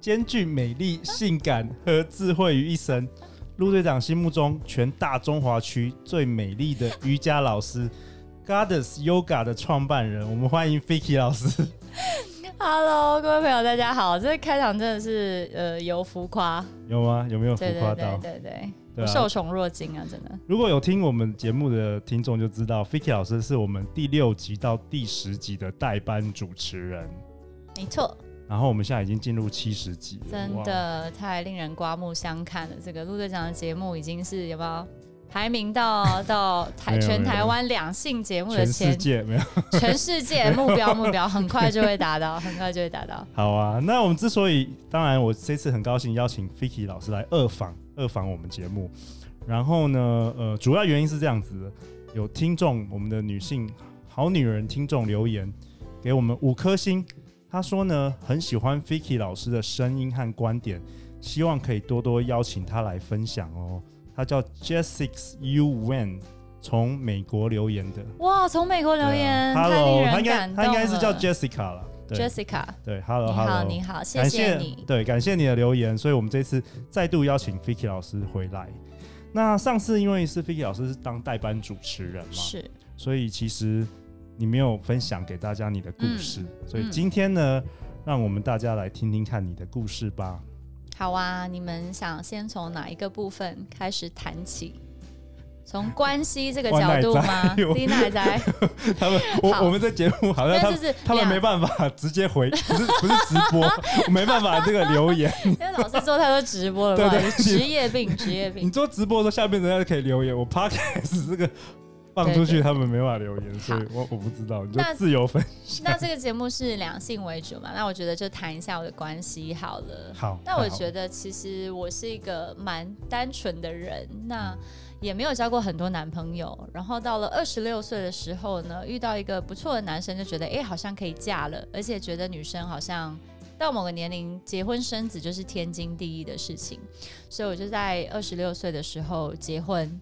兼具美丽、性感和智慧于一身，陆队长心目中全大中华区最美丽的瑜伽老师，Goddess Yoga 的创办人，我们欢迎 Fiki 老师。Hello，各位朋友，大家好！这个开场真的是呃有浮夸，有吗？有没有浮夸到？对对对，对，对，受宠若惊啊！真的。如果有听我们节目的听众就知道，Fiki 老师是我们第六集到第十集的代班主持人。没错。然后我们现在已经进入七十集，真的太令人刮目相看了。这个陆队长的节目已经是有没有排名到到 台全台湾两性节目的前全世界没有 全世界目标目标很快就会达到，很快就会达到。好啊，那我们之所以当然我这次很高兴邀请 Vicky 老师来二访二访我们节目，然后呢呃主要原因是这样子，有听众我们的女性好女人听众留言给我们五颗星。他说呢，很喜欢 Vicky 老师的声音和观点，希望可以多多邀请他来分享哦。他叫 Jessica U Wen，从美国留言的。哇，从美国留言，啊、Hello，他应该他应该是叫 Jessica 了。Jessica，对，Hello，你好，你好，谢谢你。对，感谢你的留言，所以我们这次再度邀请 Vicky 老师回来。那上次因为是 Vicky 老师是当代班主持人嘛，是，所以其实。你没有分享给大家你的故事，嗯、所以今天呢、嗯，让我们大家来听听看你的故事吧。好啊，你们想先从哪一个部分开始谈起？从关系这个角度吗？丽娜还在。他们，我我们在节目好像他们他们没办法直接回，不是不是直播，我没办法这个留言。因为老师做太多直播了，对对，职业病，职业病。你做直播的时候，下面人家就可以留言。我 Podcast 这个。放出去他们没法留言，所以我我不知道，你就自由分享。那，那这个节目是两性为主嘛？那我觉得就谈一下我的关系好了。好。那我觉得其实我是一个蛮单纯的人，那也没有交过很多男朋友。然后到了二十六岁的时候呢，遇到一个不错的男生，就觉得哎、欸，好像可以嫁了，而且觉得女生好像到某个年龄结婚生子就是天经地义的事情，所以我就在二十六岁的时候结婚。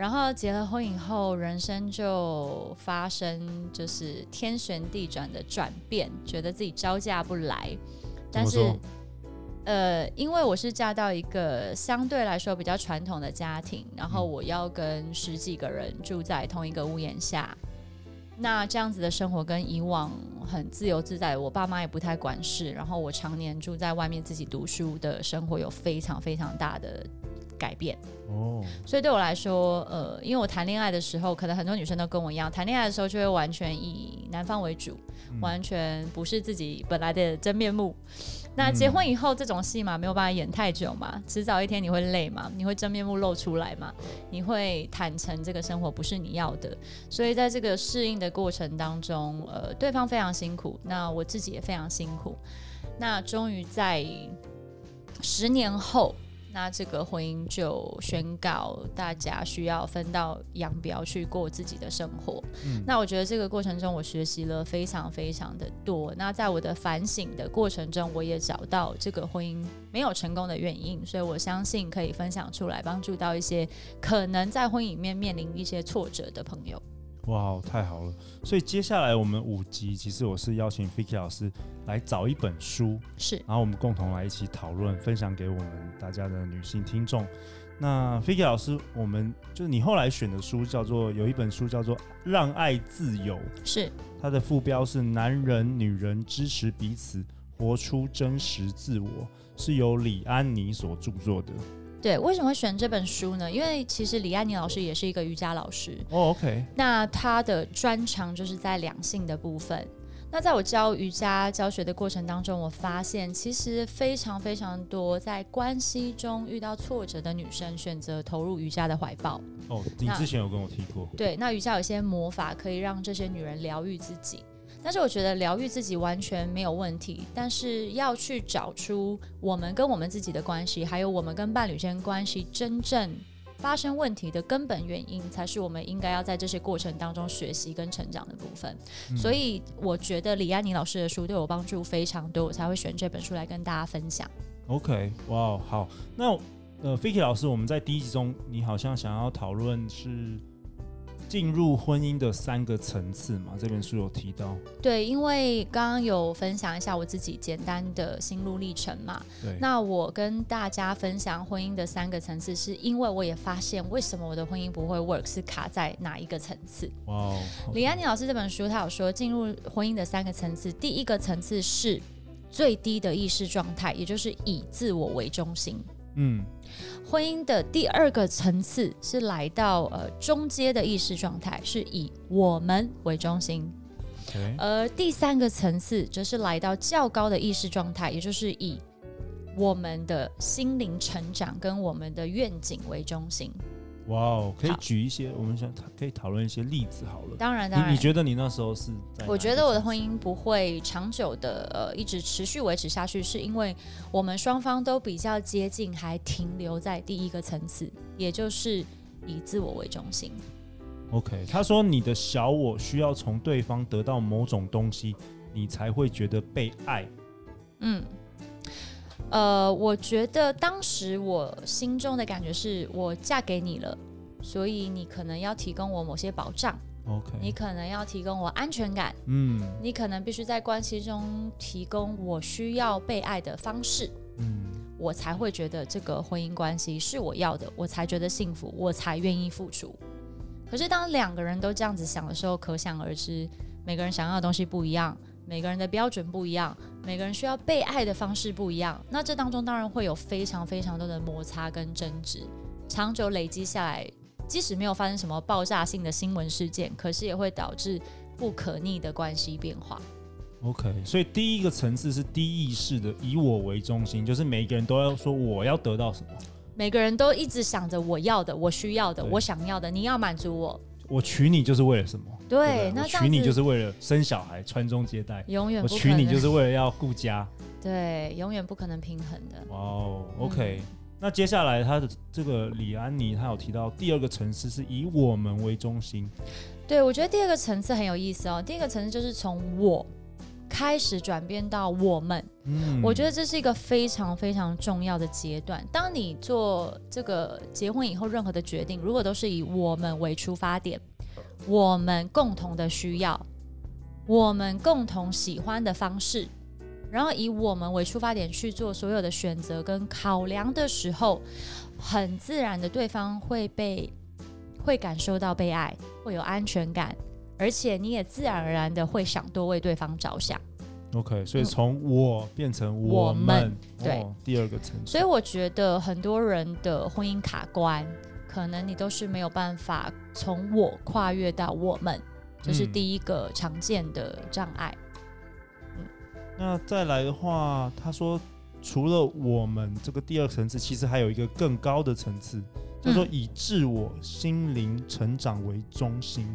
然后结了婚以后，人生就发生就是天旋地转的转变，觉得自己招架不来。但是，呃，因为我是嫁到一个相对来说比较传统的家庭，然后我要跟十几个人住在同一个屋檐下，那这样子的生活跟以往很自由自在，我爸妈也不太管事，然后我常年住在外面自己读书的生活有非常非常大的改变哦，所以对我来说，呃，因为我谈恋爱的时候，可能很多女生都跟我一样，谈恋爱的时候就会完全以男方为主，嗯，完全不是自己本来的真面目。那结婚以后，这种戏嘛，没有办法演太久嘛，迟早一天你会累嘛，你会真面目露出来嘛，你会坦诚这个生活不是你要的。所以在这个适应的过程当中，呃，对方非常辛苦，那我自己也非常辛苦。那终于在十年后。那这个婚姻就宣告大家需要分道扬镳去过自己的生活。嗯。那我觉得这个过程中，我学习了非常非常的多。那在我的反省的过程中，我也找到这个婚姻没有成功的原因，所以我相信可以分享出来，帮助到一些可能在婚姻里面面临一些挫折的朋友。哇，太好了！所以接下来我们五集，其实我是邀请 Fiki 老师来找一本书，是，然后我们共同来一起讨论，分享给我们大家的女性听众。那 Fiki 老师，我们就是你后来选的书叫做有一本书叫做《让爱自由》，是，它的副标是“男人女人支持彼此，活出真实自我”，是由李安妮所著作的。对，为什么会选这本书呢？因为其实李安妮老师也是一个瑜伽老师。哦，oh，OK。那他的专长就是在两性的部分。那在我教瑜伽教学的过程当中，我发现其实非常非常多在关系中遇到挫折的女生选择投入瑜伽的怀抱。哦，你之前有跟我提过。对，那瑜伽有些魔法可以让这些女人疗愈自己。但是我觉得疗愈自己完全没有问题，但是要去找出我们跟我们自己的关系，还有我们跟伴侣间关系真正发生问题的根本原因，才是我们应该要在这些过程当中学习跟成长的部分。嗯、所以我觉得李安妮老师的书对我帮助非常多，我才会选这本书来跟大家分享。OK，哇，好，那呃，Vicky 老师，我们在第一集中，你好像想要讨论是。进入婚姻的三个层次嘛，这本书有提到。对，因为刚刚有分享一下我自己简单的心路历程嘛。对。那我跟大家分享婚姻的三个层次，是因为我也发现为什么我的婚姻不会 work，是卡在哪一个层次？哇哦。李安妮老师这本书他有说，进入婚姻的三个层次，第一个层次是最低的意识状态，也就是以自我为中心。嗯。婚姻的第二个层次是来到呃中阶的意识状态，是以我们为中心.而第三个层次则是来到较高的意识状态，也就是以我们的心灵成长跟我们的愿景为中心。哇哦，可以举一些，我们想可以讨论一些例子好了。当然，当然。你，你觉得你那时候是在？我觉得我的婚姻不会长久的呃一直持续维持下去，是因为我们双方都比较接近，还停留在第一个层次，也就是以自我为中心。OK，他说你的小我需要从对方得到某种东西，你才会觉得被爱。嗯。呃，我觉得当时我心中的感觉是我嫁给你了，所以你可能要提供我某些保障，OK，你可能要提供我安全感，嗯，你可能必须在关系中提供我需要被爱的方式，嗯，我才会觉得这个婚姻关系是我要的，我才觉得幸福，我才愿意付出。可是当两个人都这样子想的时候，可想而知，每个人想要的东西不一样。每个人的标准不一样，每个人需要被爱的方式不一样，那这当中当然会有非常非常多的摩擦跟争执，长久累积下来，即使没有发生什么爆炸性的新闻事件，可是也会导致不可逆的关系变化。OK，所以第一个层次是低意识的，以我为中心，就是每个人都要说我要得到什么，每个人都一直想着我要的，我需要的，我想要的，你要满足我。我娶你就是为了什么？对，对那娶你就是为了生小孩、传宗接代。永远不。我娶你就是为了要顾家。对，永远不可能平衡的。哇哦，OK。嗯、那接下来他的这个李安妮，他有提到第二个层次是以我们为中心。对，我觉得第二个层次很有意思哦。第一个层次就是从我开始转变到我们。嗯，我觉得这是一个非常非常重要的阶段。当你做这个结婚以后，任何的决定，如果都是以我们为出发点，我们共同的需要，我们共同喜欢的方式，然后以我们为出发点去做所有的选择跟考量的时候，很自然的对方会被会感受到被爱，会有安全感，而且你也自然而然的会想多为对方着想。OK，所以从我变成我们，对、哦、第二个层次。所以我觉得很多人的婚姻卡关，可能你都是没有办法从我跨越到我们，这、就是第一个常见的障碍。嗯，那再来的话，他说除了我们这个第二层次，其实还有一个更高的层次，叫做以自我心灵成长为中心。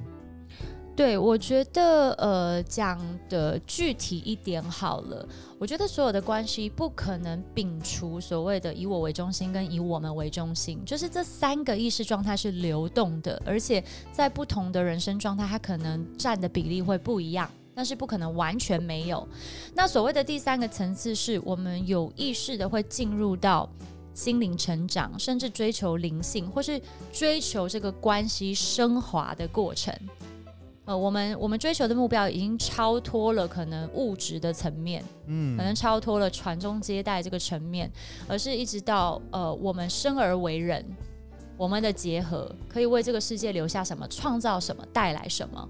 对，我觉得呃，讲的具体一点好了。我觉得所有的关系不可能摒除所谓的以我为中心跟以我们为中心，就是这三个意识状态是流动的，而且在不同的人生状态，它可能占的比例会不一样，但是不可能完全没有。那所谓的第三个层次，是我们有意识的会进入到心灵成长，甚至追求灵性，或是追求这个关系升华的过程。呃，我们我们追求的目标已经超脱了可能物质的层面，嗯，可能超脱了传宗接代这个层面，而是一直到呃，我们生而为人，我们的结合可以为这个世界留下什么，创造什么，带来什么？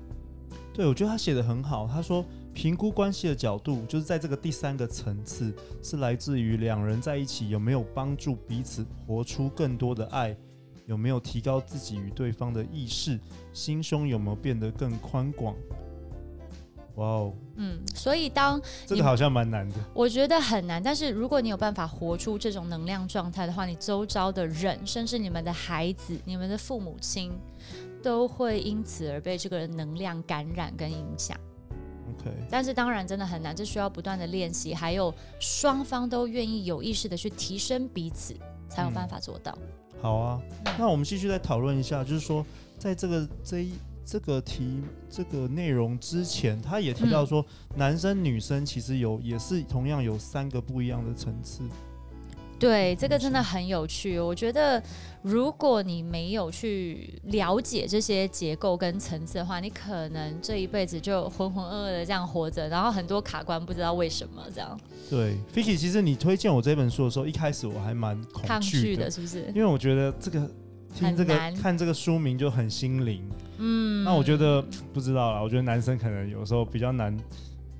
对，我觉得他写的很好。他说，评估关系的角度，就是在这个第三个层次，是来自于两人在一起有没有帮助彼此活出更多的爱。有没有提高自己与对方的意识？心胸有没有变得更宽广？哇哦，嗯，所以当这个好像蛮难的，我觉得很难。但是如果你有办法活出这种能量状态的话，你周遭的人，甚至你们的孩子、你们的父母亲，都会因此而被这个能量感染跟影响。OK，但是当然真的很难，这需要不断的练习，还有双方都愿意有意识的去提升彼此，才有办法做到。嗯、好啊，那我们继续再讨论一下，就是说，在这个这一这个题这个内容之前，他也提到说，嗯、男生女生其实有也是同样有三个不一样的层次。对，这个真的很有趣。我觉得，如果你没有去了解这些结构跟层次的话，你可能这一辈子就浑浑噩噩的这样活着，然后很多卡关，不知道为什么这样。对，Fiki，其实你推荐我这本书的时候，一开始我还蛮恐惧的，抗拒的，是不是？因为我觉得这个听这个看这个书名就很心灵。嗯，那我觉得不知道啦，我觉得男生可能有时候比较难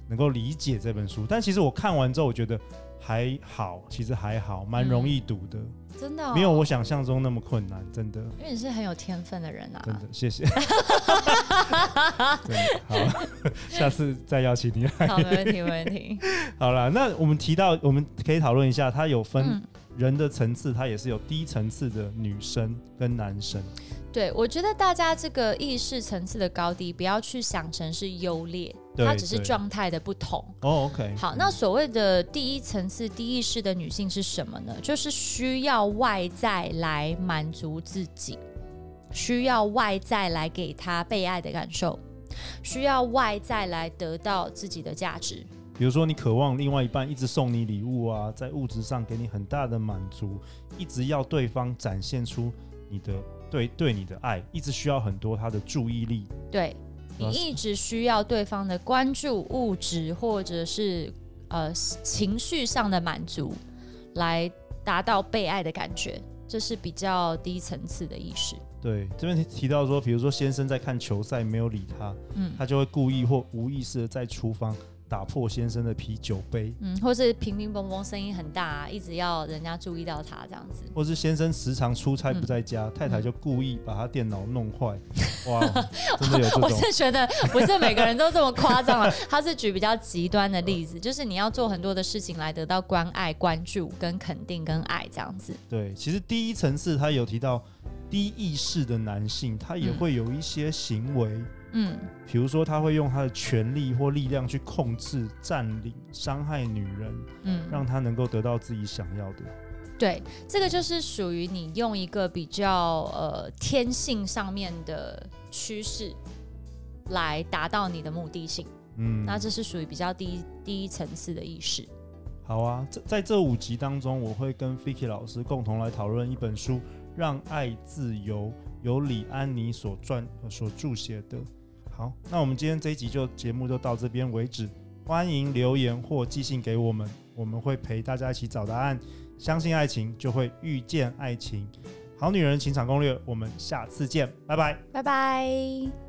能够理解这本书，但其实我看完之后，我觉得。还好，其实还好，蛮容易读的，嗯、真的、哦，没有我想象中那么困难，真的。因为你是很有天分的人啊，真的，谢谢。真的好，下次再邀请你来。好，没问题，没问题。好了，那我们提到，我们可以讨论一下，它有分人的层次，它也是有低层次的女生跟男生。对，我觉得大家这个意识层次的高低，不要去想成是优劣，它只是状态的不同。哦，OK。好，那所谓的第一层次低意识的女性是什么呢？就是需要外在来满足自己，需要外在来给她被爱的感受，需要外在来得到自己的价值。比如说，你渴望另外一半一直送你礼物啊，在物质上给你很大的满足，一直要对方展现出你的。对对，你的爱一直需要很多他的注意力，对，你一直需要对方的关注、物质或者是呃情绪上的满足，来达到被爱的感觉，这是比较低层次的意识。对，这边提到说，比如说先生在看球赛没有理他，嗯，他就会故意或无意识的在厨房。打破先生的啤酒杯，嗯，或是乒乒乓乓声音很大，啊，一直要人家注意到他这样子，或是先生时常出差不在家，嗯、太太就故意把他电脑弄坏，嗯、哇，真的有这种？我是觉得不是每个人都这么夸张了，他是举比较极端的例子，就是你要做很多的事情来得到关爱、关注、跟肯定、跟爱这样子。对，其实第一层次他有提到低意识的男性，他也会有一些行为。嗯嗯，比如说他会用他的权力或力量去控制、占领、伤害女人，嗯，让他能够得到自己想要的。对，这个就是属于你用一个比较呃天性上面的趋势来达到你的目的性。嗯，那这是属于比较低低层次的意识。好啊，在在这五集当中，我会跟 Fiki 老师共同来讨论一本书《让爱自由》，由李安妮所撰所著写的。好，那我们今天这一集就节目就到这边为止。欢迎留言或寄信给我们，我们会陪大家一起找答案。相信爱情，就会遇见爱情。好女人情场攻略，我们下次见，拜拜，拜拜。